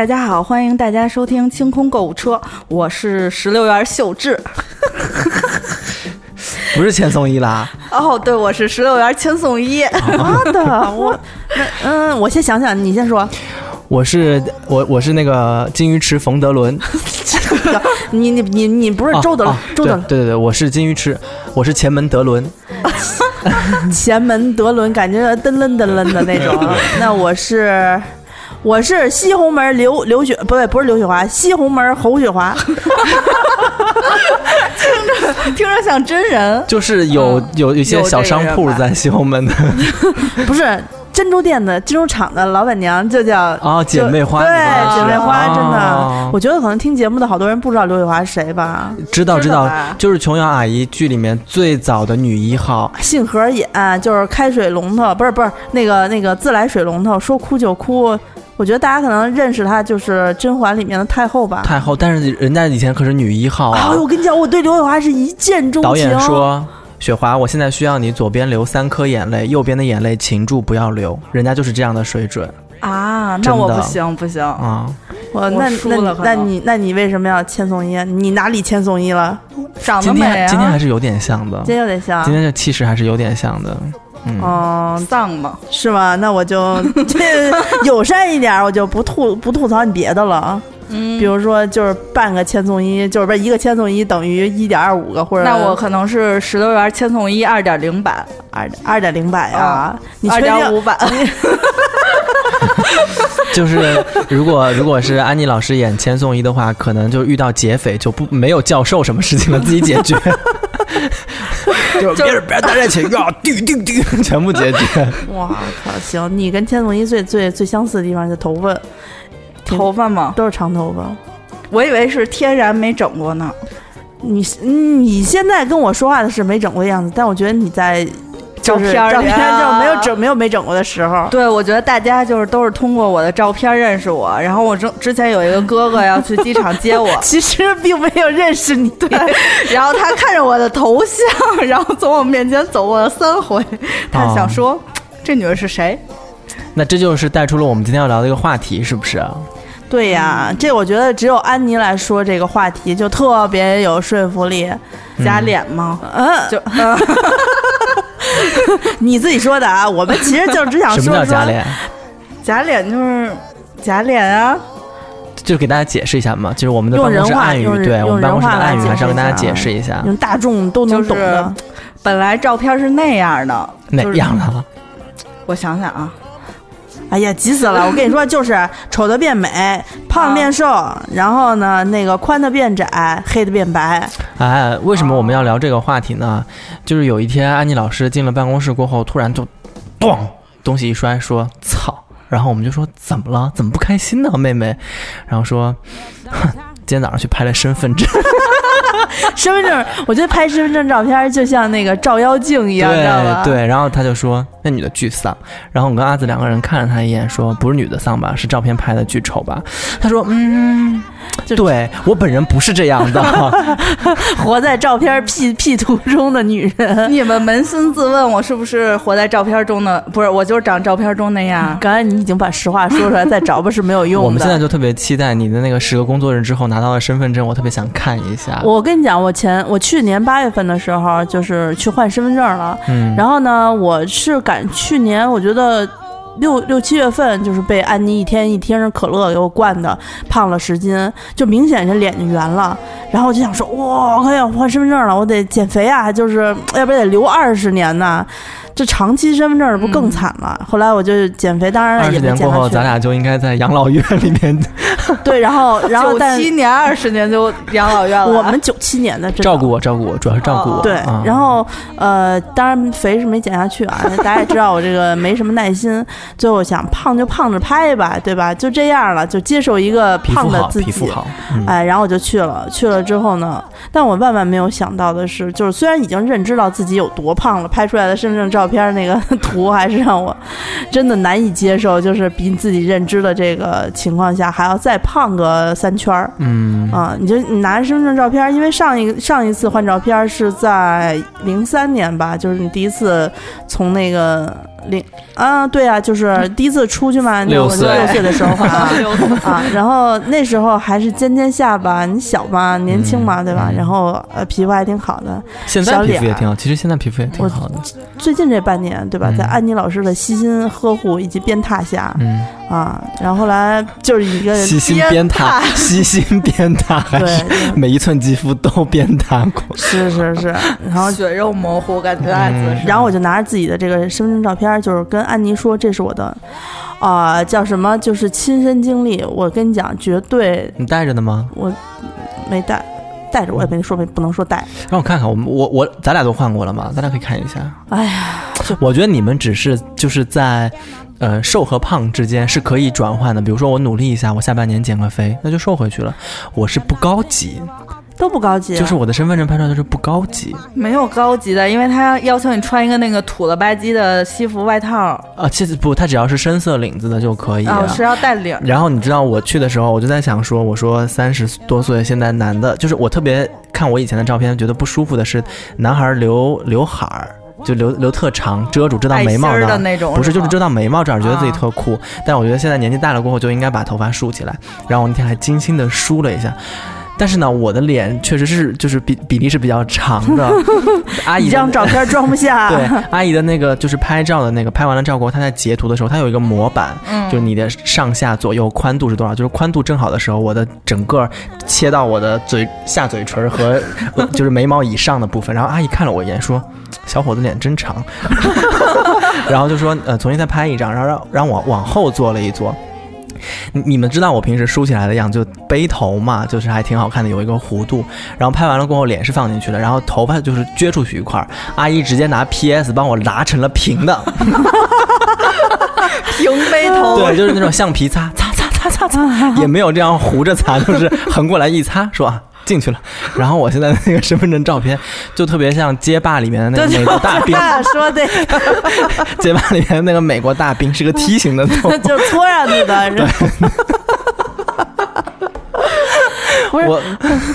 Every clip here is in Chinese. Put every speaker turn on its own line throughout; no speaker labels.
大家好，欢迎大家收听清空购物车，我是石榴园秀智。
不是千颂伊啦，
哦，对，我是石榴园千颂伊。
妈的，我那嗯，我先想想，你先说。
我是我我是那个金鱼池冯德伦，
你你你你不是周德
哦
周德
对对对，我是金鱼池，我是前门德伦，
前门德伦，感觉噔楞噔楞的那种。那我是我是西红门刘刘雪，不对，不是刘雪华，西红门侯雪华。
听着听着像真人，
就是有有一些小商铺在西红门的。
不是珍珠店的珍珠厂的老板娘就叫
哦，姐妹花，
对姐妹花，真的。
哦，
我觉得可能听节目的好多人不知道刘雪华是谁吧？
知道知道。就是琼瑶阿姨剧里面最早的女一号，
杏核眼就是开水龙头，不是不是那个那个自来水龙头，说哭就哭。我觉得大家可能认识她就是甄嬛里面的太后吧。
太后，但是人家以前可是女一号
啊，
啊。
我跟你讲，我对刘雪华是一见钟情。
导演说。雪华，我现在需要你左边流三颗眼泪，右边的眼泪擒住不要流。人家就是这样的水准
啊，那我不行不行，
啊！
我那那那你那你为什么要千颂伊？你哪里千颂伊了？
长得美啊，
天今天还是有点像的，
今天有点像
今。天这气势还是有点像的。嗯，
哦、
丧嘛。
是吗？那我就 这友善一点，我就不吐不吐槽你别的了。
嗯
比如说，就是半个千颂伊，就是不是一个千颂伊等于一点二五个，或者
那我可能是石头园千颂伊二点零版，
二二点零版呀
啊？
你确
二点？五版。
就是如果如果是安妮老师演千颂伊的话，可能就遇到劫匪就不没有教授什么事情了，自己解决。就别人别人大家请要滴滴滴，全部解决。
哇靠！行，你跟千颂伊最最最相似的地方就头发，
头发吗？
都是长头发。
我以为是天然没整过呢。
你嗯你现在跟我说话的是没整过的样子，但我觉得你在
照片儿
照片
啊
就没有整没有没整过的时候。
对，我觉得大家就是都是通过我的照片认识我，然后我之之前有一个哥哥要去机场接我，
其实并没有认识你，对，
然后他看着我的头像，然后从我面前走过了三回，他想说、这女人是谁？
那这就是带出了我们今天要聊的一个话题，是不是？
对呀，这我觉得只有安妮来说这个话题就特别有说服力。
假脸吗？
嗯，
就、
你自己说的啊，我们其实就只想
什
说什
么叫假脸？
假脸就是假脸啊！
就给大家解释一下嘛，就是我们的
用
办公室暗语，对我们办公室的暗语还是要跟大家
解释
一下，
用大众都能懂的。
本来照片是那样的，
哪样的？
我想想啊，
哎呀，急死了！我跟你说，就是丑的变美，胖的变瘦，然后呢，那个宽的变窄，黑的变白。
哎，为什么我们要聊这个话题呢？就是有一天安妮老师进了办公室过后，突然就，咚，东西一摔，说“操”，然后我们就说怎么了？怎么不开心呢，妹妹？然后说，哼，今天早上去拍了身份证，
身份证，我觉得拍身份证照片就像那个照妖镜一样，知道吗？
对对，然后他就说那女的巨丧，然后我跟阿紫两个人看了他一眼，说不是女的丧吧，是照片拍的巨丑吧？他说嗯，
就
对我本人不是这样的，
活在照片 P P 图中的女人。
你们扪心自问，我是不是活在照片中的？不是，我就是长照片中那样。
刚才你已经把实话说出来，再找吧是没有用的。
我们现在就特别期待你的那个十个工作日之后拿到了身份证，我特别想看一下。
我跟你讲，我前我去年八月份的时候，就是去换身份证了。
嗯，
然后呢，我是赶去年，我觉得六六七月份就是被安妮一天一听可乐给我灌的，胖了十斤，就明显是脸就圆了。然后我就想说，哇，我快要换身份证了，我得减肥啊，就是要不然得留二十年呢。这长期身份证不更惨了？后来我就减肥，当然了
二
也
十年过后，
没减下去
咱俩就应该在养老院里面
对，然后 然后
九七年、二十年就养老院了。
我们九七年的
照顾我，照顾我，主要是照顾我。
对
啊，
然后呃，当然肥是没减下去啊，大家也知道我这个没什么耐心，最后想胖就胖着拍吧，对吧？就这样了，就接受一个胖的自己。
皮肤好，嗯
哎，然后我就去了，去了之后呢，但我万万没有想到的是，就是虽然已经认知到自己有多胖了，拍出来的身份证照片那个 图还是让我真的难以接受，就是比你自己认知的这个情况下还要再胖个三圈儿。
嗯
啊，你就你拿着身份证照片，因为上一上一次换照片是在零三年吧，就是你第一次从那个零啊，对啊，就是第一次出去嘛，我
六岁
六岁的时候啊 啊，然后那时候还是尖尖下巴，你小嘛，年轻嘛，对吧？
嗯
然后呃，皮肤还挺好的。
现在皮肤也挺好，其实现在皮肤也挺
我
好的。
最近这半年，对吧，
嗯
在安妮老师的悉心呵护以及鞭挞下
嗯，
啊，然后后来就是一个
悉心鞭挞，悉心鞭挞，还
对
是，每一寸肌肤都鞭挞过。
是是是，然后
血肉模糊，感觉艾滋
嗯。
然后我就拿着自己的这个身份证照片，就是跟安妮说，这是我的，啊、叫什么？就是亲身经历。我跟你讲，绝对
你带着呢吗？
我没带，带着我也没说没不能说带。
让我看看，我们我我咱俩都换过了吗？咱俩可以看一下。
哎呀，
我觉得你们只是就是在，呃，瘦和胖之间是可以转换的。比如说我努力一下，我下半年减个肥，那就瘦回去了。我是不高级，
都不高级。啊
就是我的身份证拍出来就是不高级
没有高级的，因为他要求你穿一个那个土了吧唧的西服外套，
啊。其实不，他只要是深色领子的就可以。
哦，是要带领。
然后你知道我去的时候，我就在想说，我说三十多岁现在男的，就是我特别看我以前的照片，觉得不舒服的是男孩留刘海儿。就留留特长，遮住遮到眉毛那儿
的那种
不是，就是遮到眉毛这儿，觉得自己
啊
特酷。但我觉得现在年纪大了过后，就应该把头发梳起来。然后我那天还精心的梳了一下，但是呢，我的脸确实是就是比比例是比较长的。阿姨的
一张照片装不下。
对，阿姨的那个就是拍照的那个，拍完了照过后，她在截图的时候，她有一个模板，
嗯
就是你的上下左右宽度是多少，就是宽度正好的时候，我的整个切到我的嘴下嘴唇和呃就是眉毛以上的部分，然后阿姨看了我一眼说：“小伙子脸真长。” 然后就说：“呃，重新再拍一张，然后让让我往后坐了一坐。”你你们知道我平时梳起来的样子，就背头嘛，就是还挺好看的，有一个弧度。然后拍完了过后，脸是放进去了，然后头发就是撅出去一块儿。阿姨直接拿 PS 帮我拉成了平的，
平背头，
对，就是那种橡皮擦，擦擦擦擦擦，也没有这样糊着擦，就是横过来一擦，说啊进去了。然后我现在的那个身份证照片，就特别像街霸里面的那个美国大兵，
说的
街霸里面的那个美国大兵是个梯形的头。
就搓上去的。然后 不是，
我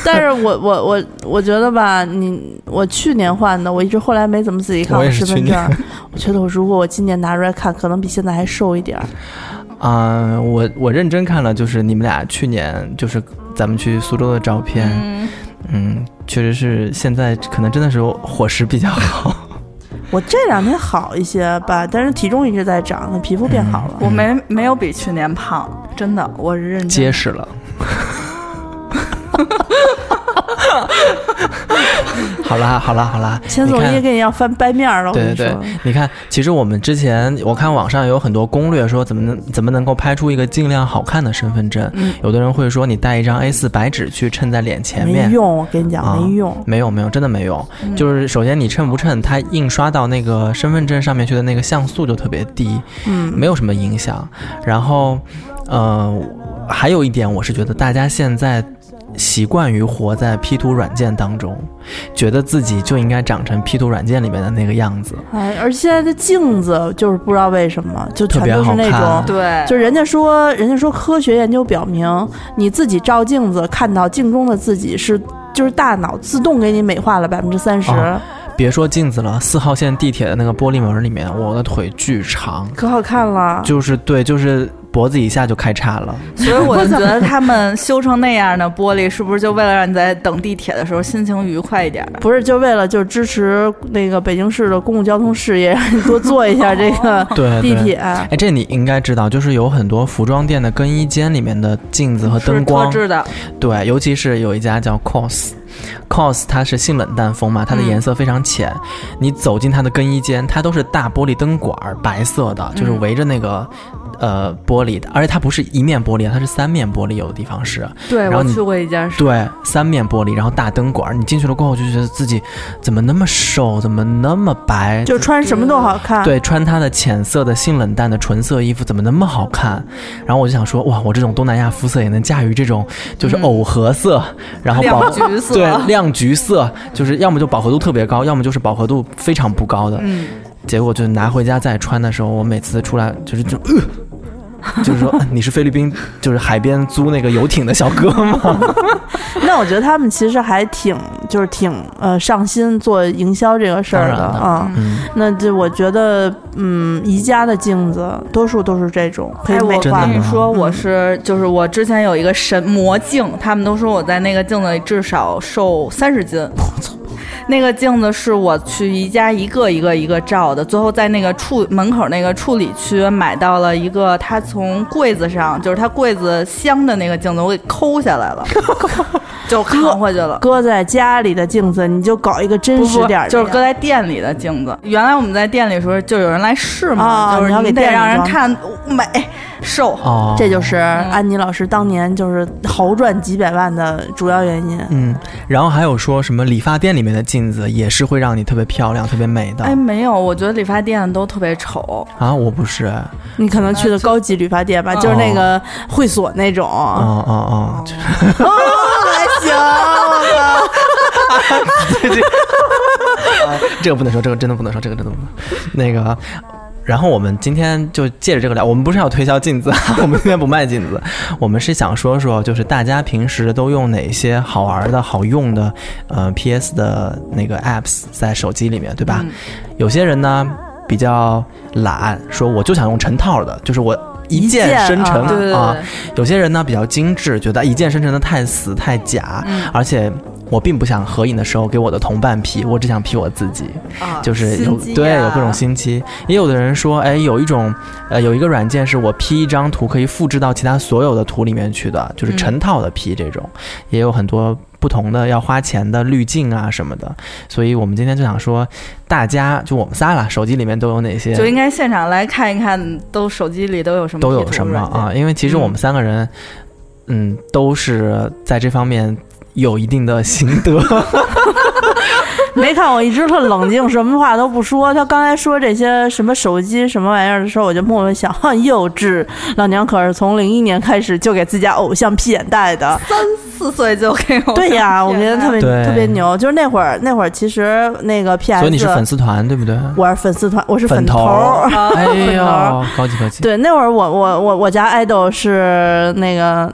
但是我我我我觉得吧，你我去年换的，我一直后来没怎么仔细看我身份证。我觉得我如果我今年拿出来看，可能比现在还瘦一点儿。
啊、我我认真看了，就是你们俩去年就是咱们去苏州的照片，
嗯，
嗯，确实是现在可能真的是伙食比较好。
我这两天好一些吧，但是体重一直在涨，皮肤变好了。
我没没有比去年胖，真的，我是认真。
结实了。好啦好啦好啦，
千总也给你要翻掰面儿了，
对对
你说。
对，你看，其实我们之前我看网上有很多攻略，说怎么能怎么能够拍出一个尽量好看的身份证。
嗯
有的人会说你带一张 A4 白纸去衬在脸前面没。
用，我跟你讲
啊
没用。
没有没有，真的没用。
嗯
就是首先你衬不衬，它印刷到那个身份证上面去的那个像素就特别低，
嗯，
没有什么影响。然后，呃，还有一点，我是觉得大家现在习惯于活在 P 图软件当中，觉得自己就应该长成 P 图软件里面的那个样子。
哎，而现在的镜子就是不知道为什么，就全都是那
特别好看
种。
对，
就人家说，人家说科学研究表明，你自己照镜子看到镜中的自己是，就是大脑自动给你美化了百分之三十，
哦别说镜子了，四号线地铁的那个玻璃门里面，我的腿巨长，
可好看了。
就是对，就是脖子以下就开叉了。
所以我就觉得他们修成那样的玻璃，是不是就为了让你在等地铁的时候心情愉快一点？
不是就为了就支持那个北京市的公共交通事业，让你多坐一下这个。地铁。
哎，这你应该知道，就是有很多服装店的更衣间里面的镜子和灯
是
光
特，制的，
对，尤其是有一家叫 COS，COS 它是性冷淡风嘛，它的
嗯
颜色非常浅。你走进它的更衣间，它都是大玻璃灯管儿，白色的，就是
嗯
围着那个。呃，玻璃的，而且它不是一面玻璃，它是三面玻璃，有的地方是，
对
然后你
我去过一家是，
对，三面玻璃，然后大灯管儿，你进去了过后就觉得自己怎么那么瘦，怎么那么白，
就穿什么都好看。，
对，穿它的浅色的性冷淡的纯色衣服怎么那么好看？然后我就想说，哇，我这种东南亚肤色也能驾驭这种就是
嗯
藕荷色，然后饱
亮橘色，
对 亮橘色，就是要么就饱和度特别高，要么就是饱和度非常不高的。
嗯，
结果就拿回家再穿的时候，我每次出来就是就、呃、就是说你是菲律宾就是海边租那个游艇的小哥吗？
那我觉得他们其实还挺就是挺呃上心做营销这个事儿的啊。
嗯，
那这我觉得，嗯，宜家的镜子多数都是这种可以
哎，
美
我。跟你说，我
嗯
是就是我之前有一个神魔镜，他们都说我在那个镜子里至少瘦三十斤。那个镜子是我去宜家一个一个一个照的，最后在那个处门口那个处理区买到了一个，他从柜子上就是他柜子镶的那个镜子，我给抠下来了，就扛回去了。
搁在家里的镜子，你就搞一个真实点儿的，
就是搁在店里的镜子。原来我们在店里的时候，就有人来试嘛，就是
啊你
得让人看美瘦。
哦，
这就是安妮老师当年就是豪赚几百万的主要原因。
嗯，然后还有说什么理发店里面的镜子也是会让你特别漂亮、特别美的
哎，没有，我觉得理发店都特别丑。
啊，我不是，哦
你可能去的高级理发店吧，
嗯
就是那个会所那种。
哦哦，
哦，还行，我
这个不能说，这个真的不能说，这个真的不能。那个，然后我们今天就借着这个聊，我们不是要推销镜子，我们今天不卖镜子，我们是想说说，就是大家平时都用哪些好玩的好用的呃 PS 的那个 apps 在手机里面，对吧？
嗯
有些人呢比较懒，说我就想用成套的，就是我。一
一
键
键
生成
啊
有些人呢比较精致，觉得一键生成的太死太假，
嗯
而且我并不想合影的时候给我的同伴 P，我只想 P 我自己，
啊
就是有对
啊
有各种心机。也有的人说，哎，有一种呃有一个软件是我 P 一张图可以复制到其他所有的图里面去的，就是
嗯
成套的 P 这种，也有很多不同的要花钱的滤镜啊什么的。所以我们今天就想说，大家就我们仨啦，手机里面都有哪些？
就应该现场来看一看，都手机里都有什么
都有什么啊？？因为其实我们三个人，嗯，都是在这方面有一定的心得。
没看我一直特冷静，什么话都不说。他刚才说这些什么手机什么玩意儿的时候，我就默默想，哼幼稚。老娘可是从零一年开始就给自家偶像 P 眼袋的。
三四岁就给我
对呀，我觉得特别特别牛。就是那会儿，那会儿其实那个 PS，
所以你是粉丝团对不对？
我是粉丝团，我是
粉
头
头
儿。
啊
哎
粉
呦，高级高级。
对，那会儿我我我我家爱豆是那个，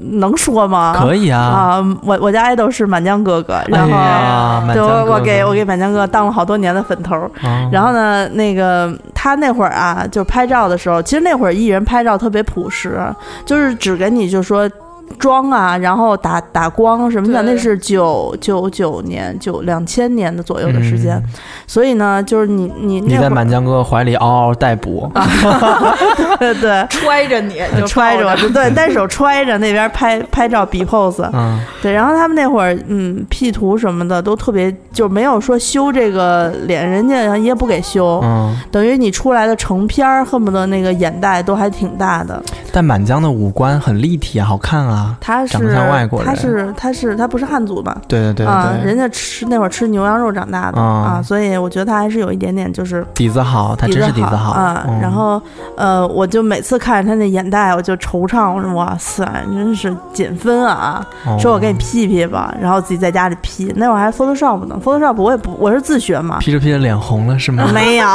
能说吗？
可以啊。
啊，我我家爱豆是满江哥哥，然后、对我我给我给满江哥哥当了好多年的粉头然后呢，那个他那会儿啊，就拍照的时候，其实那会儿艺人拍照特别朴实，就是只给你就说妆啊，然后打打光什么的，那是九九九年九两千年的左右的时间，
嗯。
所以呢，就是你你
你在满江哥哥怀里嗷嗷待哺，
对。对。
揣着你，就
揣着对，单手揣着那边拍拍照比 pose，
嗯，
对，然后他们那会儿，嗯，P 图什么的都特别，就没有说修这个脸，人家也不给修，
嗯，
等于你出来的成片儿，恨不得那个眼袋都还挺大的。
但满江的五官很立体啊，好看啊。
他是他是他是他不是汉族吧？
对对对
啊，
对，
人家吃那会儿吃牛羊肉长大的、
啊
啊，所以我觉得他还是有一点点就是
底子好，他真是底子
好啊。
嗯
然后呃，我就每次看着他那眼袋，我就惆怅，我说哇塞，真是减分啊！
哦
说我给你 P P 吧，然后自己在家里 P，那会儿还 Photoshop 呢，Photoshop 我也不我是自学嘛。
P 着 P 着脸红了是吗？
没有，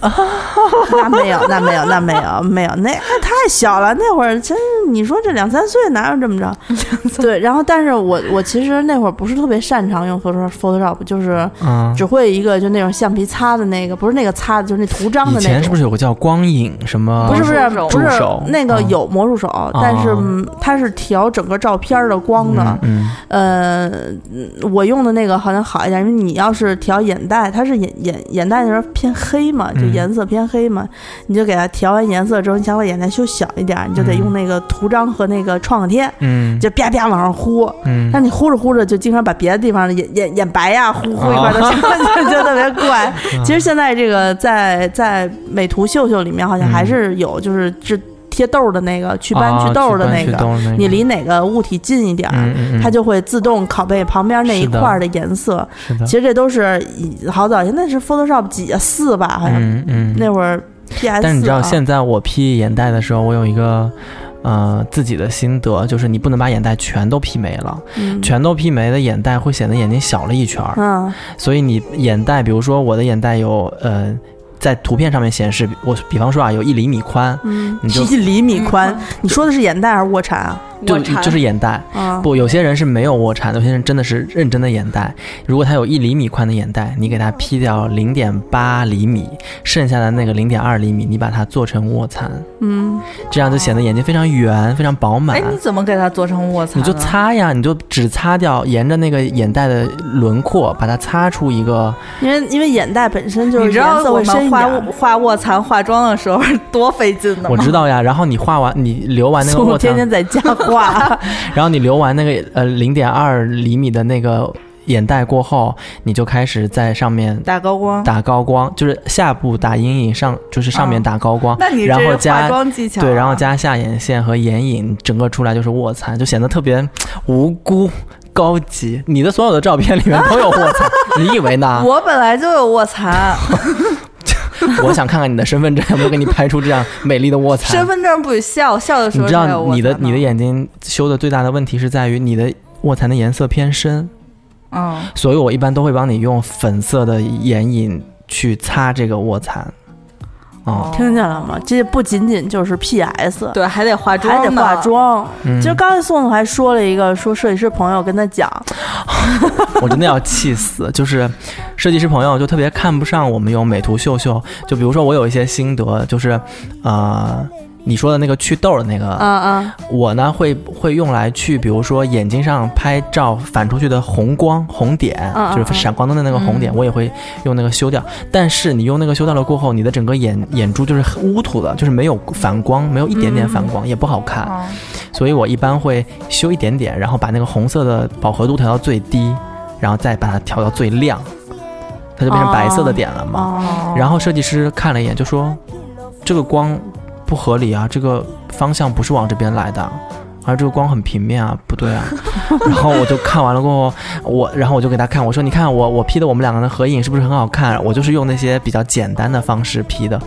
那没有，那没有，那没有，没有，那太小了。那会儿真，你说这两三岁哪有这么着？对，然后但是我我其实那会儿不是特别擅长用 Photoshop Photoshop，就是
嗯，
只会一个就那种橡皮擦的那个，不是那个擦的，就是那图章的那种。
前是不是有个叫光影什么？
不是不是不是那个
嗯
有魔术手，但是嗯它是调整个照片的光的。
嗯
呃，嗯我用的那个好像好一点，因为你要是调眼袋，它是眼眼眼袋那边偏黑嘛，就
嗯
颜色偏黑嘛，你就给它调完颜色之后，你想把眼袋修小一点，你就得用那个图章和那个创可贴，
嗯
就啪啪往上呼。
嗯
但你呼着呼着，就经常把别的地方的眼眼眼白呀、呼呼一块都上，就就特别怪。其实现在这个在在美图秀秀里面，好像还是有就是治贴痘的那个祛斑
啊
祛痘的那个，你离哪个物体近一点它就会自动拷贝旁边那一块儿的颜色。其实这都是好早，现在是 Photoshop 几啊四吧，好像、
嗯嗯
那会儿 PS 4、啊。
但你知道现在我 P 眼袋的时候，我有一个呃自己的心得，就是你不能把眼袋全都 P 没了，
嗯
全都 P 没的眼袋会显得眼睛小了一圈儿。
嗯
所以你眼袋，比如说我的眼袋有呃在图片上面显示，我比方说啊，有一厘米宽，
嗯，
你就
一厘米宽
嗯，
你说的是眼袋还是卧蚕啊？
就就是眼袋。
啊，
不，有些人是没有卧蚕，有些人真的是认真的眼袋。如果他有一厘米宽的眼袋，你给他劈掉零点八厘米，剩下的那个零点二厘米，你把它做成卧蚕，
嗯，
这样就显得眼睛非常圆，非常饱满
哎，。你怎么给它做成卧蚕
你？就擦呀，你就只擦掉，沿着那个眼袋的轮廓，把它擦出一个。
因为因为眼袋本身就是
你知道
颜色
我
会深一
们画
点。
画卧蚕化妆的时候多费劲的吗？
我知道呀，然后你画完，你留完那个
宋
卧蚕，
天天在家画，
然后你留完那个呃零点二厘米的那个眼袋过后，你就开始在上面
打高光。
打高光，就是下部打阴影，上就是上面
哦
打高光，
那你
然后加
妆技巧啊、
对，然后加下眼线和眼影，整个出来就是卧蚕，就显得特别无辜。高级，你的所有的照片里面都有卧蚕，你以为呢？
我本来就有卧蚕，
我想看看你的身份证有没有给你拍出这样美丽的卧蚕
身。份证不许笑，笑的时
你知
候才有
道你的你的眼睛修的最大的问题是在于你的卧蚕的颜色偏深，
嗯，
所以我一般都会帮你用粉色的眼影去擦这个卧蚕。哦，
听见了吗？这不仅仅就是 PS，
对，还得化妆，
还得化。妆。
其
实刚才宋总还说了一个，说设计师朋友跟他讲，
我真的要气死！就是设计师朋友就特别看不上我们用美图秀秀，就比如说我有一些心得，就是呃。你说的那个祛痘的那个，
啊啊，
我呢会会用来去，比如说眼睛上拍照反出去的红光红点，就是闪光灯的那个红点，
嗯
我也会用那个修掉。但是你用那个修掉了过后，你的整个眼眼珠就是乌涂的，就是没有反光，没有一点点反光，也不好看。
哦
所以我一般会修一点点，然后把那个红色的饱和度调到最低，然后再把它调到最亮，它就变成白色的点了嘛。
哦，
然后设计师看了一眼就说：“这个光不合理啊，这个方向不是往这边来的。”而这个光很平面啊，不对啊。然后我就看完了过后，我然后我就给他看，我说：“你看我我 P 的我们两个人的合影是不是很好看？我就是用那些比较简单的方式 P 的。”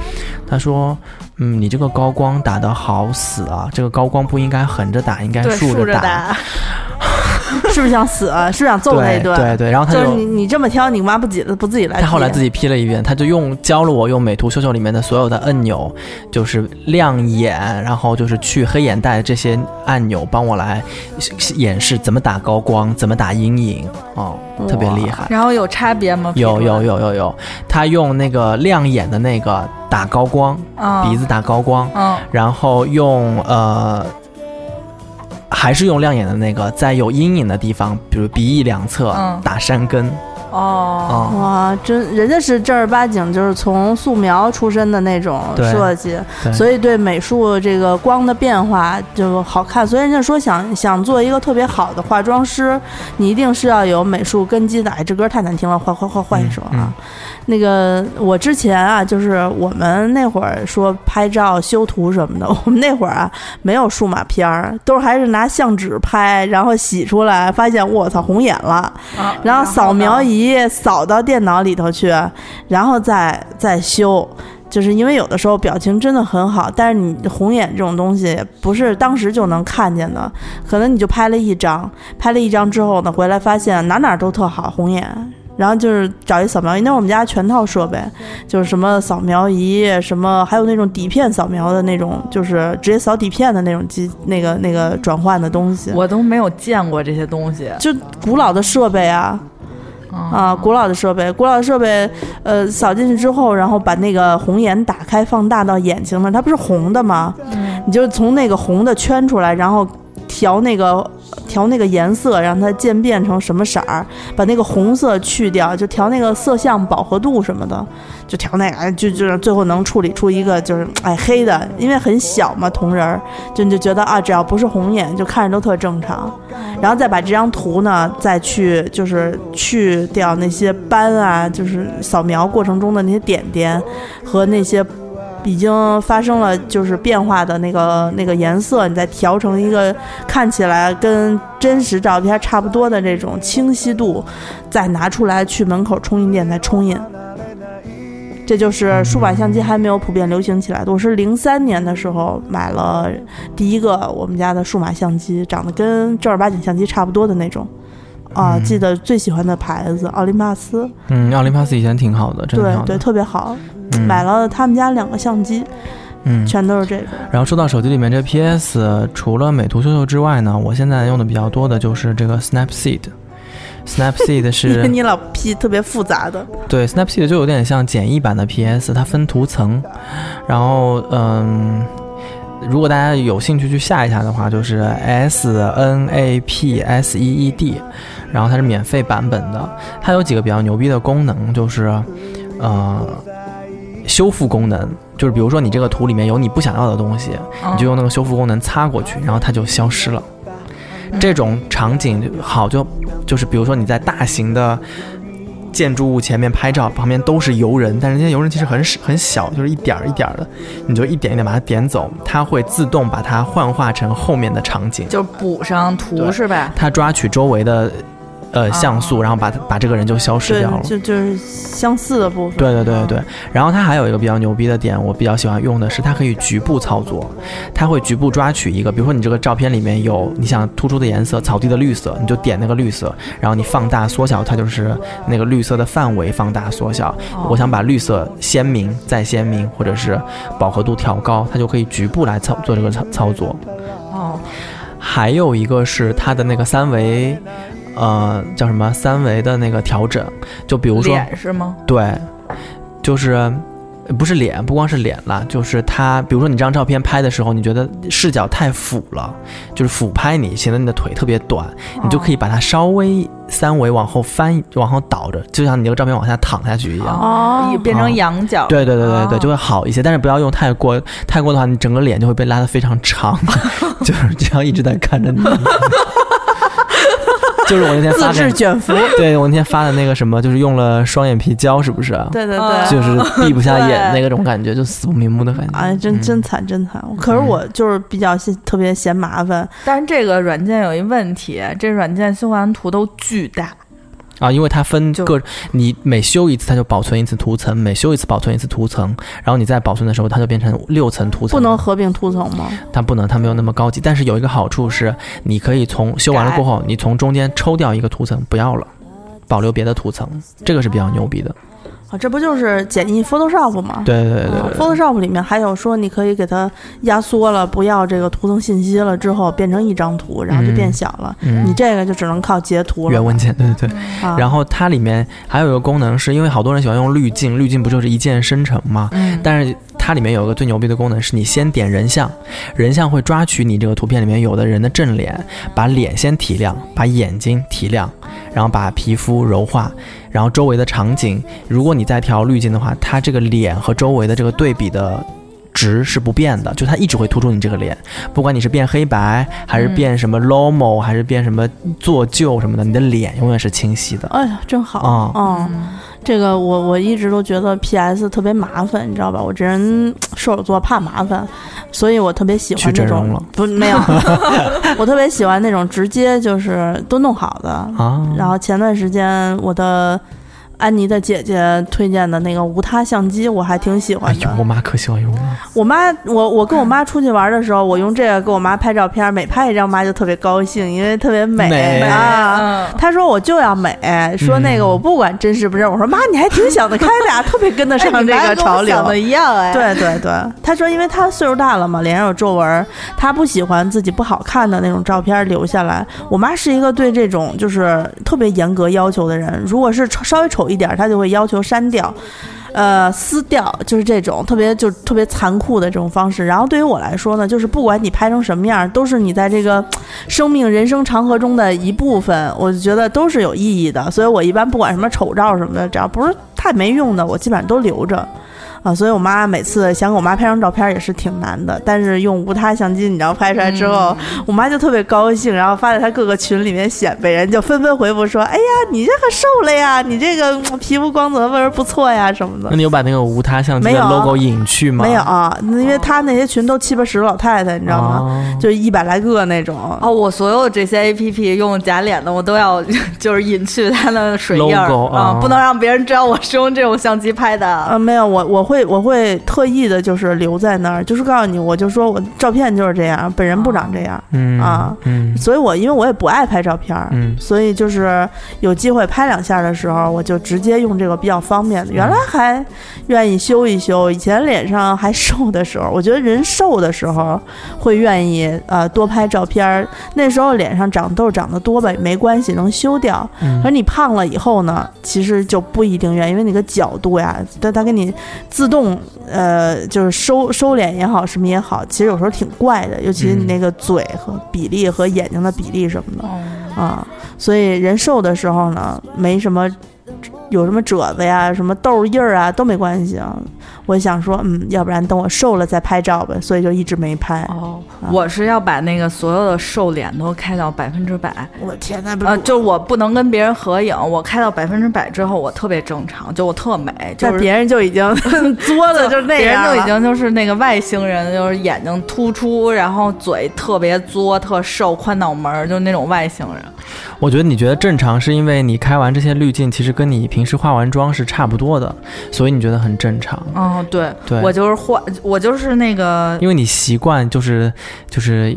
他说：“嗯，你这个高光打得好死啊，这个高光不应该横着打，应该
对，
竖打。
着打。
是不是想死？是不是想揍他一顿？
对对，然后他
就是你你这么挑，你妈不己不自己来？
他后来自己 P 了一遍，他就用教了我用美图秀秀里面的所有的按钮，就是亮眼，然后就是去黑眼袋这些按钮，帮我来演示怎么打高光，怎么打阴影，哦，特别厉害。
然后有差别吗？
有有，有有有，他用那个亮眼的那个打高光，
嗯，
鼻子打高光，
嗯，
然后用呃，还是用亮眼的那个，在有阴影的地方，比如鼻翼两侧、
嗯。
打山根，
哦，
哦，
哇，真人家是正儿八经就是从素描出身的那种设计，所以对美术这个光的变化就好看。所以人家说想想做一个特别好的化妆师，你一定是要有美术根基的。哎，这歌太难听了，换换换换一首啊。
嗯嗯
那个我之前啊，就是我们那会儿说拍照修图什么的，我们那会儿啊没有数码片儿，都还是拿相纸拍，然后洗出来，发现我操红眼了。
啊
然后扫描
呢
仪扫到电脑里头去，然后再再修。就是因为有的时候表情真的很好，但是你红眼这种东西不是当时就能看见的，可能你就拍了一张，拍了一张之后呢，回来发现哪哪都特好红眼，然后就是找一扫描仪，那我们家全套设备，就是什么扫描仪，什么还有那种底片扫描的那种，就是直接扫底片的那种机，那个那个转换的东西，
我都没有见过这些东西
就古老的设备啊，啊，古老的设备，古老的设备，呃，扫进去之后，然后把那个红眼打开放大到眼睛那，它不是红的吗？你就从那个红的圈出来，然后调那个调那个颜色，让它渐变成什么色儿，把那个红色去掉，就调那个色相饱和度什么的，就调那个，就就是最后能处理出一个就是哎黑的，因为很小嘛，瞳仁儿，就你就觉得啊，只要不是红眼，就看着都特正常。然后再把这张图呢，再去就是去掉那些斑啊，就是扫描过程中的那些点点和那些已经发生了就是变化的那个那个颜色，你再调成一个看起来跟真实照片差不多的这种清晰度，再拿出来去门口冲印店再冲印。这就是数码相机还没有普遍流行起来的。我是零三年的时候买了第一个我们家的数码相机，长得跟正儿八经相机差不多的那种。啊，
嗯
记得最喜欢的牌子奥林巴斯，
嗯，奥林巴斯以前挺好的，真的。
对对，特别好。
嗯
买了他们家两个相机，
嗯。
全都是这个。
然后说到手机里面这 PS，除了美图秀秀之外呢，我现在用的比较多的就是这个 Snapseed。Snapseed 是
你老 P 特别复杂的，
对 Snapseed 就有点像简易版的 PS，它分图层，然后嗯。如果大家有兴趣去下一下的话，就是 S N A P S E E D，然后它是免费版本的。它有几个比较牛逼的功能，就是呃修复功能，就是比如说你这个图里面有你不想要的东西，你就用那个修复功能擦过去，然后它就消失了。这种场景好就就是比如说你在大型的建筑物前面拍照，旁边都是游人，但是那些游人其实很少很小，就是一点儿一点儿的，你就一点一点把它点走，它会自动把它幻化成后面的场景，
就补上图是吧？
它抓取周围的呃像素，然后把把这个人就消失掉了，。
就就是相似的部分。
对对对对对，然后它还有一个比较牛逼的点，我比较喜欢用的是它可以局部操作，它会局部抓取一个，比如说你这个照片里面有你想突出的颜色，草地的绿色，你就点那个绿色，然后你放大缩小，它就是那个绿色的范围放大缩小。
哦
我想把绿色鲜明再鲜明，或者是饱和度调高，它就可以局部来操做这个操操作。
哦，
还有一个是它的那个三维，呃，叫什么三维的那个调整，就比如说
脸是吗？
对，就是呃不是脸，不光是脸啦，就是它，比如说你这张照片拍的时候，你觉得视角太俯了，就是俯拍你，显得你的腿特别短，你就可以把它稍微三维往后翻，往后倒着，就像你这个照片往下躺下去一样。
哦
一变成仰角。
对对对对对，
哦
就会好一些，但是不要用太过，太过的话，你整个脸就会被拉得非常长，就是这样一直在看着你。就是我那天
自
发给
制卷福，
对我那天发的那个什么，就是用了双眼皮胶，是不是？
对对
嗯
对。
就是闭不下眼
对
那种感觉，就死不瞑目的感觉。
哎，真真惨，真惨！可是我就是比较嫌特别嫌麻烦，
但是这个软件有一问题，这软件修完图都巨大。
啊，因为它分
就
个，你每修一次它就保存一次图层，每修一次保存一次图层，然后你再保存的时候它就变成六层图层。
不能，合并图层吗？
它不能，它没有那么高级。但是有一个好处是，你可以从修完了过后，你从中间抽掉一个图层，不要了，保留别的图层，这个是比较牛逼的。
啊，这不就是简易 Photoshop 吗？
对对对对
啊。Photoshop 里面还有说，你可以给它压缩了，不要这个图层信息了，之后变成一张图，然后就变小了。
嗯
你这个就只能靠截图了。
原文件，对对对。
啊，
然后它里面还有一个功能，是因为好多人喜欢用滤镜，滤镜不就是一键生成吗？
嗯，
但是它里面有一个最牛逼的功能，是你先点人像，人像会抓取你这个图片里面有的人的正脸，把脸先提亮，把眼睛提亮，然后把皮肤柔化，然后周围的场景，如果你再调滤镜的话，它这个脸和周围的这个对比的。值是不变的，就它一直会突出你这个脸，不管你是变黑白，还是变什么 lomo，、还是变什么做旧什么的，你的脸永远是清晰的。
哎呀，真好。
啊
嗯，这个我我一直都觉得 PS 特别麻烦，你知道吧？我这人射手座怕麻烦，所以我特别喜欢这种
整容了
不没有，我特别喜欢那种直接就是都弄好的。
啊，
然后前段时间我的安妮的姐姐推荐的那个无他相机，我还挺喜
哎
欢的。
呦，我妈可喜欢用了。
我妈，我我跟我妈出去玩的时候，我用这个给我妈拍照片，每拍一张，妈就特别高兴，因为特别美
美
啊。
嗯，
她说我就要美，说那个我不管真实不真。我说妈，你还挺想得开的呀，特别跟得上 这个潮流。
的一样哎。
对对对，她说因为她岁数大了嘛，脸上有皱纹，她不喜欢自己不好看的那种照片留下来。我妈是一个对这种就是特别严格要求的人，如果是稍微丑一点，他就会要求删掉。呃，撕掉就是这种特别就特别残酷的这种方式。然后对于我来说呢，就是不管你拍成什么样，都是你在这个生命人生长河中的一部分，我就觉得都是有意义的。所以我一般不管什么丑照什么的，只要不是太没用的，我基本上都留着。啊，所以我妈每次想给我妈拍张照片也是挺难的，但是用无他相机，你知道拍出来之后，我妈就特别高兴，然后发在她各个群里面显摆，人就纷纷回复说：“哎呀，你这个瘦了呀，你这个嗯皮肤光泽味儿不错呀什么的
那。”你有把那个无他相机的
没有
logo 隐去吗？
没有啊，因为他那些群都七八十老太太，你知道吗？
哦
就一百来个那种。
哦，我所有这些 A P P 用假脸的，我都要 就是隐去它的水印儿
Logo，
啊
啊，
不能让别人知道我是用这种相机拍的。
呃，没有，我我会会我会特意的，就是留在那儿，就是告诉你，我就说我照片就是这样，本人不长这样。
嗯
啊
嗯
所以我因为我也不爱拍照片所以就是有机会拍两下的时候，我就直接用这个比较方便的。原来还愿意修一修，以前脸上还瘦的时候，我觉得人瘦的时候会愿意呃多拍照片儿。那时候脸上长痘长得多吧没关系，能修掉。
嗯
而你胖了以后呢，其实就不一定愿意，因为那个角度呀，但他给你自动呃，就是收收敛也好，什么也好，其实有时候挺怪的，尤其是你
嗯
那个嘴和比例和眼睛的比例什么的
嗯
啊、所以人瘦的时候呢，没什么。有什么褶子呀、什么痘印儿啊都没关系啊。我想说，嗯，要不然等我瘦了再拍照吧，所以就一直没拍。
哦
啊，
我是要把那个所有的瘦脸都开到百分之百。
我天呐，不
呃，就我不能跟别人合影，我开到百分之百之后，我特别正常，就我特美，就是
别人就已经 作的 就是那
别人就已经就是那个外星人，就是眼睛突出，然后嘴特别作、特瘦、宽脑门儿，就是那种外星人。
我觉得你觉得正常，是因为你开完这些滤镜，其实跟你平时化完妆是差不多的，所以你觉得很正常。
哦，对，
对
我就是化，我就是那个
因为你习惯就是就是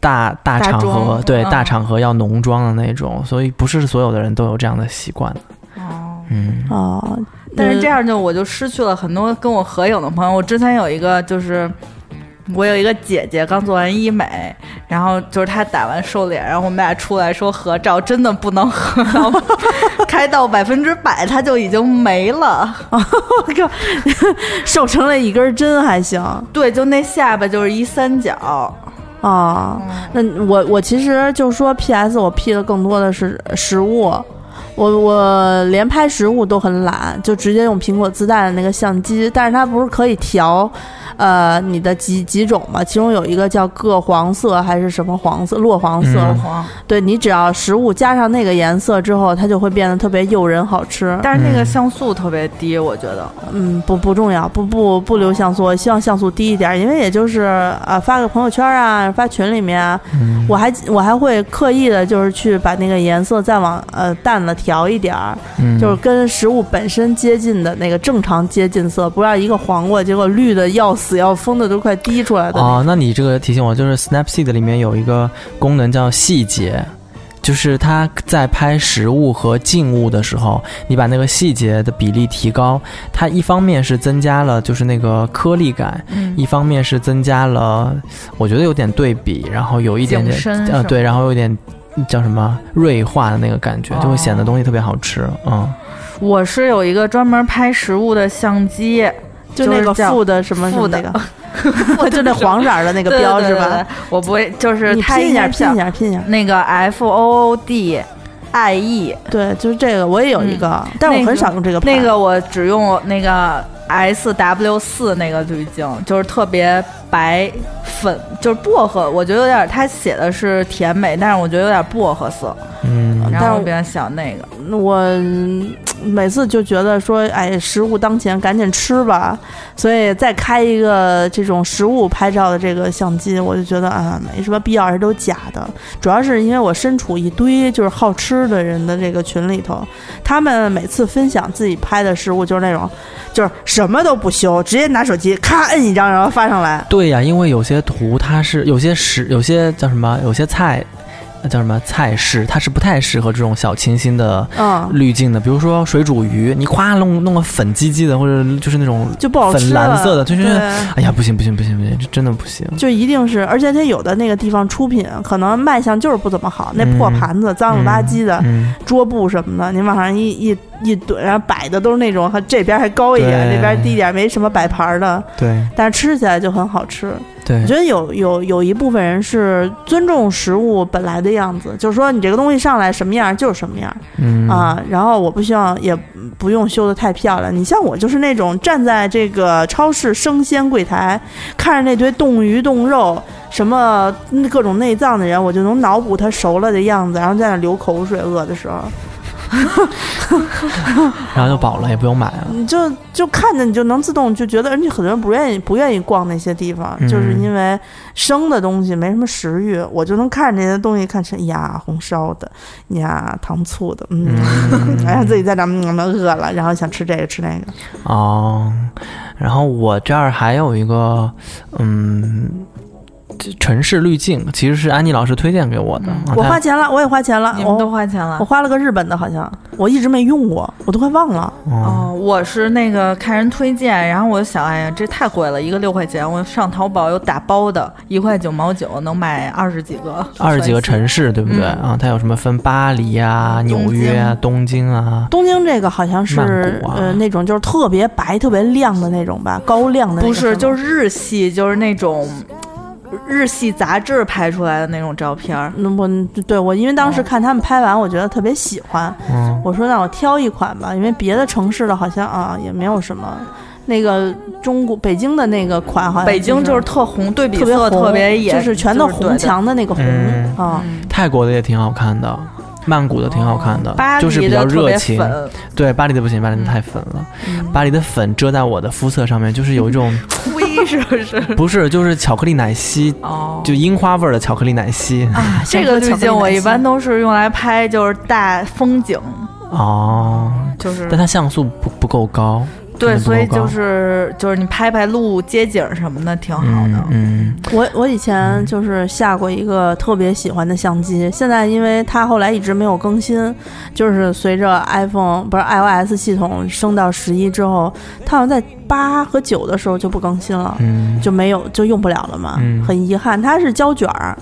大大
大
场合
妆，
对、
嗯
大场合要浓妆的那种，所以不是所有的人都有这样的习惯。
哦。
嗯
哦，
但是这
样
样就我就失去了很多跟我合影的朋友。我之前有一个就是。我有一个姐姐刚做完医美，然后就是她打完瘦脸，然后我们俩出来说合照，真的不能合到 开到百分之百，它就已经没了。
我 靠瘦成了一根针还行
对，就那下巴就是一三角。
啊。那我我其实就说，P.S. 我 P 的更多的是实物。我我连拍实物都很懒，就直接用苹果自带的那个相机，但是它不是可以调，呃，你的几几种嘛？其中有一个叫铬黄色还是什么黄色，落黄色。
嗯
黄，
对你只要食物加上那个颜色之后，它就会变得特别诱人好吃。
但是那个
嗯
像素特别低，我觉得。
嗯，不不重要，不不不留像素，我希望像素低一点，因为也就是啊发个朋友圈啊，发群里面啊，
嗯
我还我还会刻意的，就是去把那个颜色再往呃淡了调一点儿，
嗯，
就是跟食物本身接近的那个正常接近色，不要一个黄瓜，结果绿的要死要疯的都快滴出来的。
哦，那你这个提醒我，就是 Snapseed 里面有一个功能叫细节。就是它在拍实物和静物的时候，你把那个细节的比例提高，它一方面是增加了就是那个颗粒感，
嗯
一方面是增加了，我觉得有点对比，然后有一点点呃对，然后有点叫什么锐化的那个感觉，就会显得
哦
东西特别好吃。嗯，
我是有一个专门拍食物的相机，
就那个负的什么那个，就那黄色儿的那个标是吧？
我不会，就是
你拼一下，拼一下，拼一下。
那个 F O O D I E，
对，就是这个，我也有一个，但我很少用这个牌。
那个我只用那个 S W 四那个滤镜，就是特别白粉，就是薄荷，我觉得有点，它写的是甜美，但是我觉得有点薄荷色，
嗯，
然
但是
后我比较想那个。
我嗯每次就觉得说，哎，食物当前，赶紧吃吧。所以再开一个这种食物拍照的这个相机，我就觉得啊，没什么必要，而且都假的。主要是因为我身处一堆就是好吃的人的这个群里头，他们每次分享自己拍的食物，就是那种，就是什么都不修，直接拿手机咔摁一张，然后发上来。
对呀，因为有些图它是有些食，有些叫什么，有些菜。那叫什么菜式？它是不太适合这种小清新的
嗯，
滤镜的，比如说水煮鱼，你夸弄弄个粉唧唧的，或者就是那种
就不好吃
粉蓝色的就觉得
对
哎呀，不行不行不行不行，这真的不行。
就一定是，而且它有的那个地方出品可能卖相就是不怎么好，那破
嗯
盘子、脏了吧唧的、
嗯，
桌布什么的，你往上一一一怼，然后摆的都是那种和这边还高一点，
对
这边低一点，没什么摆盘儿的，
对
但是吃起来就很好吃。
对
我觉得有有有一部分人是尊重食物本来的样子，就是说你这个东西上来什么样就是什么样、
嗯
啊，然后我不希望也不用修的太漂亮。你像我就是那种站在这个超市生鲜柜台，看着那堆冻鱼冻肉。什么各种内脏的人，我就能脑补他熟了的样子，然后在那流口水，饿的时候。
然后就饱了，也不用买了。
你就就看着你就能自动就觉得，而且很多人不愿意不愿意逛那些地方，
嗯
就是因为生的东西没什么食欲，我就能看着这些东西，看成呀红烧的，呀糖醋的，嗯，然后自己在那饿了，然后想吃这个吃那个，
哦，然后我这儿还有一个，嗯，这城市滤镜，其实是安妮老师推荐给我的。
我花钱了，我也花钱了，
你们都花钱了
我。花了个日本的，好像我一直没用过，我都快忘了。
哦，
哦，我是那个看人推荐，然后我就想，哎呀，这太贵了，一个六块钱，我上淘宝有打包的，一块九毛九能买二十几个，
二十几个城市，对不对、
嗯
啊？它有什么分巴黎啊、纽约啊、东京啊？
东京这个好像是、
啊
呃那种就是特别白、特别亮的那种吧，高亮的那种
不是，就是日系，就是那种日系杂志拍出来的那种照片儿。
嗯我对我因为当时看他们拍完，我觉得特别喜欢，
嗯，
我说那我挑一款吧，因为别的城市的好像啊也没有什么。那个中国北京的那个款好像
北京就是
是
特红，对比
特别
色
红
特别野，
就是全都红墙的那个红
嗯
啊。
嗯
泰国的也挺好看的，曼谷的挺好看的，
巴
就是比较
黎的特别
热情。
粉，
对，巴黎的不行，巴黎的太粉了。巴黎的粉遮在我的肤色上面，就是有一种
灰是不是？
不是，就是巧克力奶昔，
哦，
就樱花味儿的巧克力奶昔。
啊，
这个滤镜我一般都是用来拍就是大风景，
哦，
就是
但它像素不不够高。
对，所以就是就是你拍拍路、街景什么的挺好的。
嗯嗯
我我以前就是下过一个特别喜欢的相机，现在因为它后来一直没有更新，就是随着 iPhone 不是 iOS 系统升到十一之后，它好像在八和九的时候就不更新了，
嗯，
就没有就用不了了嘛，
嗯
很遗憾。它是胶卷儿，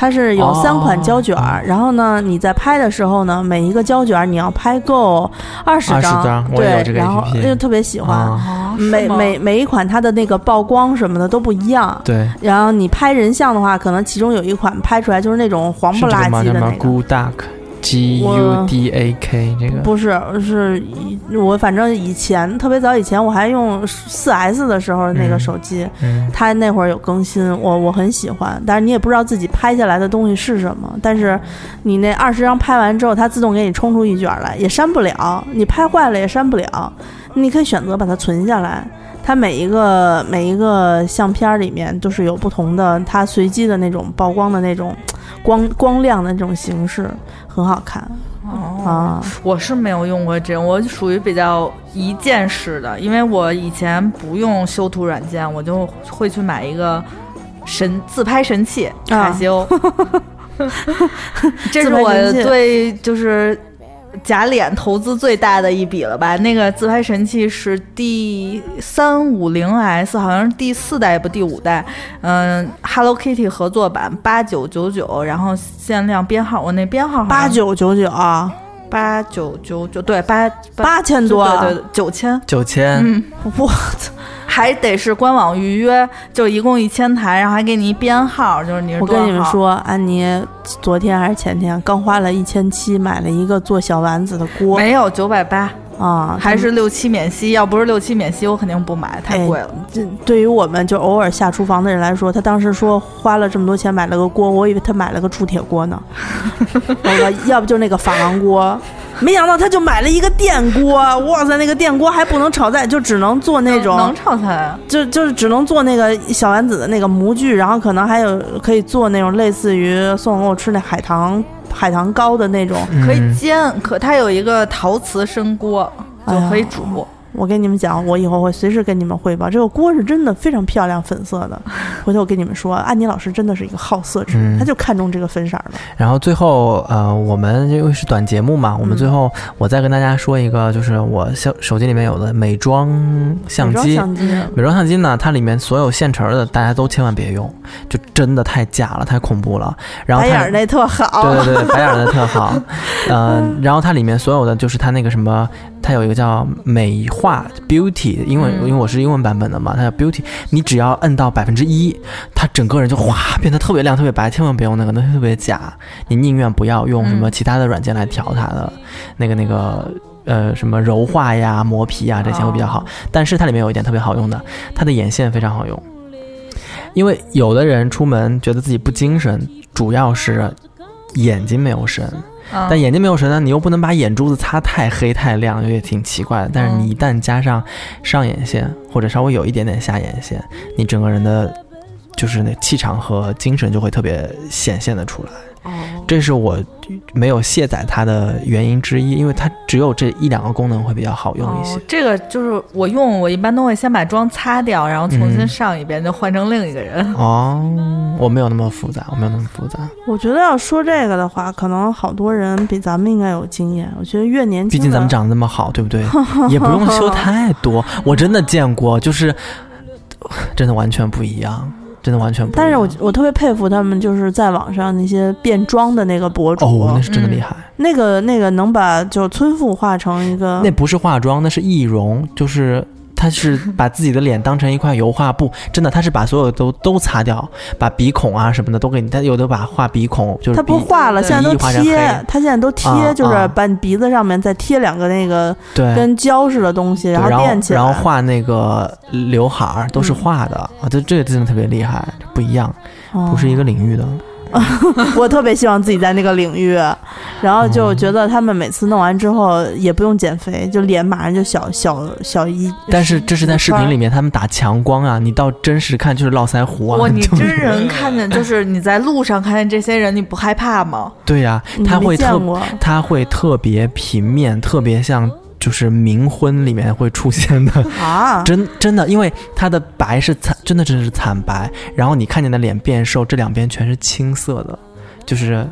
它是有三款胶卷儿，
哦
然后呢，你在拍的时候呢，每一个胶卷儿你要拍够二十张，对，然后就特别喜欢。每每每一款它的那个曝光什么的都不一样，
对，
然后你拍人像的话，可能其中有一款拍出来就是那种黄不拉几的那个。
Duck，G U D A K 这个。
不是，是以我反正以前特别早以前我还用四 S 的时候那个
嗯
手机，
嗯
它那会儿有更新，我我很喜欢，但是你也不知道自己拍下来的东西是什么。但是你那二十张拍完之后，它自动给你冲出一卷来，也删不了，你拍坏了也删不了，你可以选择把它存下来。它每一个每一个相片儿里面都是有不同的，它随机的那种曝光的那种光光亮的那种形式，很好看
哦，
啊。
我是没有用过这种，我属于比较一键式的，因为我以前不用修图软件，我就会去买一个神自拍神器卡西欧，这是我对就是。假脸投资最大的一笔了吧？那个自拍神器是第三五零 S，好像是第四代不第五代，嗯，Hello Kitty 合作版八九九九，然后限量编号，我那编号
八九九九啊，
八九九九，对八
八千多，
对对对，九千，
九千，
嗯，
我
还得是官网预约，就一共一千台，然后还给你一编号，就是你是
我跟你们说，安妮昨天还是前天刚花了一千七买了一个做小丸子的锅。
没有九百八，
啊，
还是六七免息，要不是六七免息，我肯定不买，太贵了。
这对于我们就偶尔下厨房的人来说，他当时说花了这么多钱买了个锅，我以为他买了个铸铁锅呢，要不就那个珐琅锅。没想到他就买了一个电锅，哇塞，那个电锅还不能炒菜，就只能做那种
能炒菜啊，
就就是只能做那个小丸子的那个模具，然后可能还有可以做那种类似于宋总给我吃那海棠海棠糕的那种。
可以
嗯
煎，可它有一个陶瓷生锅，就可以煮。
我跟你们讲，我以后会随时跟你们汇报。这个锅是真的非常漂亮，粉色的。回头我跟你们说，安妮老师真的是一个好色之人，
嗯
他就看中这个粉色儿了。
然后最后，呃，我们因为是短节目嘛，我们最后我再跟大家说一个，就是我手手机里面有的美妆相
美妆
机。
相机，
美妆相机呢，它里面所有现成的，大家都千万别用，就真的太假了，太恐怖了。然后
白眼儿那特好。
对对对，白眼儿的特好，嗯、然后它里面所有的就是它那个什么，它有一个叫美化 beauty，英文、
嗯
因为我是英文版本的嘛，它叫 beauty，你只要摁到百分之一，它整个人就哗变得特别亮、特别白，千万别用那个，那特别假，你宁愿不要用什么
嗯
其他的软件来调它的，那个那个。呃，什么柔化呀、磨皮呀这些会比较好，但是它里面有一点特别好用的，它的眼线非常好用。因为有的人出门觉得自己不精神，主要是眼睛没有神。但眼睛没有神呢，你又不能把眼珠子擦太黑太亮，也挺奇怪的。但是你一旦加上上眼线或者稍微有一点点下眼线，你整个人的就是那气场和精神就会特别显现的出来。
哦，
这是我没有卸载它的原因之一，因为它只有这一两个功能会比较好用一些
哦。这个就是我用，我一般都会先把妆擦掉，然后重新
嗯
上一遍，就换成另一个人。
哦，我没有那么复杂，我没有那么复杂。
我觉得要说这个的话，可能好多人比咱们应该有经验。我觉得越年轻，
毕竟咱们长得那么好，对不对？也不用修太多。我真的见过，就是真的完全不一样，真的完全不一样。
但是我我特别佩服他们，就是在网上那些变装的那个博主，
哦，那是真的厉害。
那个那个能把就村妇化成一个
那不是化妆，那是易容，就是他是把自己的脸当成一块油画布，真的，他是把所有的都都擦掉，把鼻孔啊什么的都给你，他有的把画鼻孔，就是
他不画了，现在都贴
黑，
他现在都贴，
啊
就是
啊。
把你鼻子上面再贴两个那个
对，
跟胶似的东西，
然
后
然
垫起来。
然后画那个刘海儿都是画的、啊，这这个真的特别厉害，不一样，
哦。
不是一个领域的。
我特别希望自己在那个领域，然后就觉得他们每次弄完之后也不用减肥，就脸马上就小小小一。
但是这是在视频里面他们打强光啊，你到真实看就是络腮胡啊。
哇，你真人看见，就是你在路上看见这些人，你不害怕吗？
对呀、他会特他会特别平面，特别像就是冥婚里面会出现的，
啊，
真真的，因为他的白是惨，真的真的是惨白，然后你看见的脸变瘦，这两边全是青色的，就是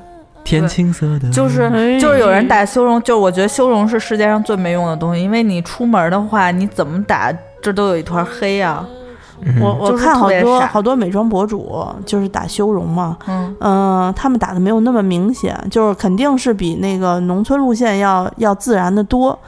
天青色的，
就是
哎
就是有人打修容，就我觉得修容是世界上最没用的东西，因为你出门的话，你怎么打这都有一团黑啊。
嗯。
我我看好多好多美妆博主就是打修容嘛，
嗯，
嗯、他们打的没有那么明显，就是肯定是比那个农村路线要要自然的多，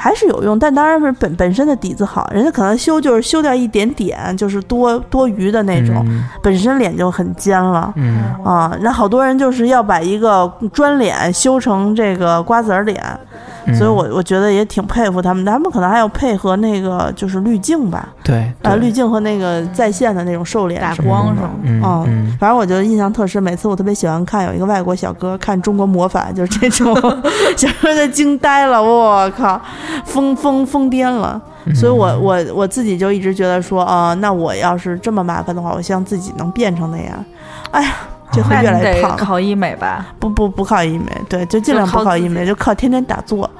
还是有用，但当然是本本身的底子好，人家可能修就是修掉一点点，就是多多余的那种，
嗯
本身脸就很尖了。
嗯
啊，那好多人就是要把一个砖脸修成这个瓜子儿脸，
嗯
所以我我觉得也挺佩服他们。他们可能还要配合那个就是滤镜吧，
对
滤镜和那个在线的那种瘦脸
打光
什么的
嗯
嗯
嗯
反正我觉得印象特深，每次我特别喜欢看有一个外国小哥看中国魔法，就是这种，小时候就惊呆了，我靠，疯疯疯癫了。
嗯
所以我我我自己就一直觉得说，啊、那我要是这么麻烦的话，我希望自己能变成那样。哎呀，这会越来越胖。
得考医美吧？
不不不靠医美，对，就尽量不靠医美，就靠天天打坐，
哦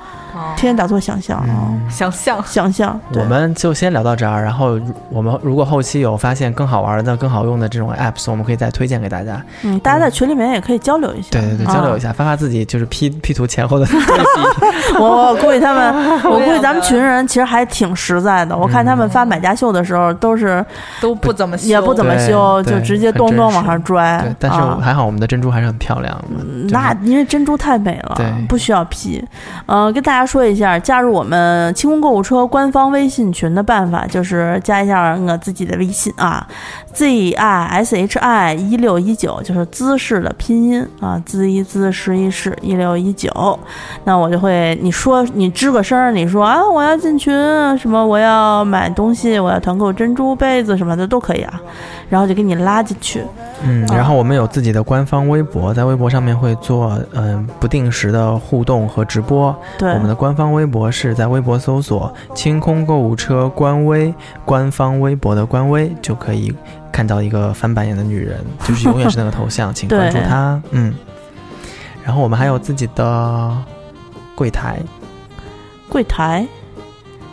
天天打坐想象
想象
想象。
我们就先聊到这儿，然后我们如果后期有发现更好玩的、更好用的这种 apps，我们可以再推荐给大家。
嗯，大家在群里面也可以交流一下，
对对对，
啊
交流一下，发发自己就是 P P 图前后的 对比。
我我估计他们，我估计咱们群人其实还挺实在的。我看他们发买家秀的时候，都是
都不怎么修，
也不怎么修，就直接咚咚往上拽
对，。但是
啊
还好我们的珍珠还是很漂亮的。
那因为珍珠太美了
对，
不需要 P。嗯，跟大家说一下，加入我们清空购物车官方微信群的办法，就是加一下我自己的微信啊，Z I S H I 一六一九，就是姿势的拼音啊，滋一滋十一室一六一九。那我就会，你说你吱个声儿，你说啊，我要进群，什么我要买东西，我要团购珍珠杯子什么的都可以啊，然后就给你拉进去。
嗯，
啊
然后我们有自己的官方微博，在微博上面会做嗯、不定时的互动和直播。
对，
我们的官方微博是在微博搜索“清空购物车”官微，官方微博的官微就可以看到一个翻白眼的女人，就是永远是那个头像，请关注她。嗯，然后我们还有自己的柜台，
柜台？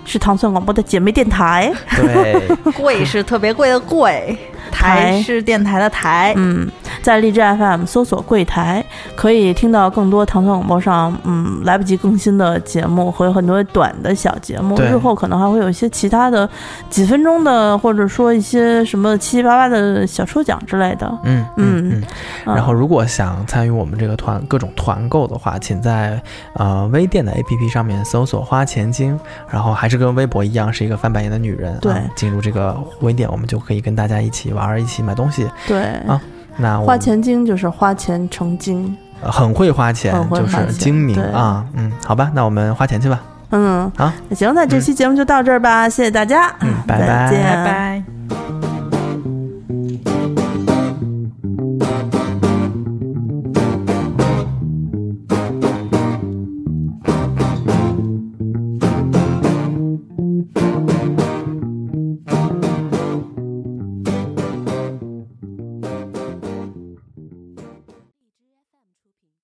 是糖蒜广播的姐妹电台。
对，
贵是特别贵的贵，台
台。
是电台的台。
嗯，在荔枝 FM 搜索“柜台”，可以听到更多糖蒜广播上嗯来不及更新的节目，和很多短的小节目。日后可能还会有一些其他的几分钟的，或者说一些什么七七八八的小抽奖之类的。
嗯嗯
嗯
然后，如果想参与我们这个团各种团购的话，请在呃微店的 APP 上面搜索“花钱精”，然后还是跟微博一样，是一个翻白眼的女人。
对
啊进入这个微店，我们就可以跟大家一起玩儿，一起买东西。
对，
啊那
花钱精就是花钱成精。
呃很会花钱，就是精明啊。嗯，好吧，那我们花钱去吧。
嗯，
好，
那行，那这期节目就到这儿吧，谢谢大家，
嗯拜
再
拜
见
拜拜。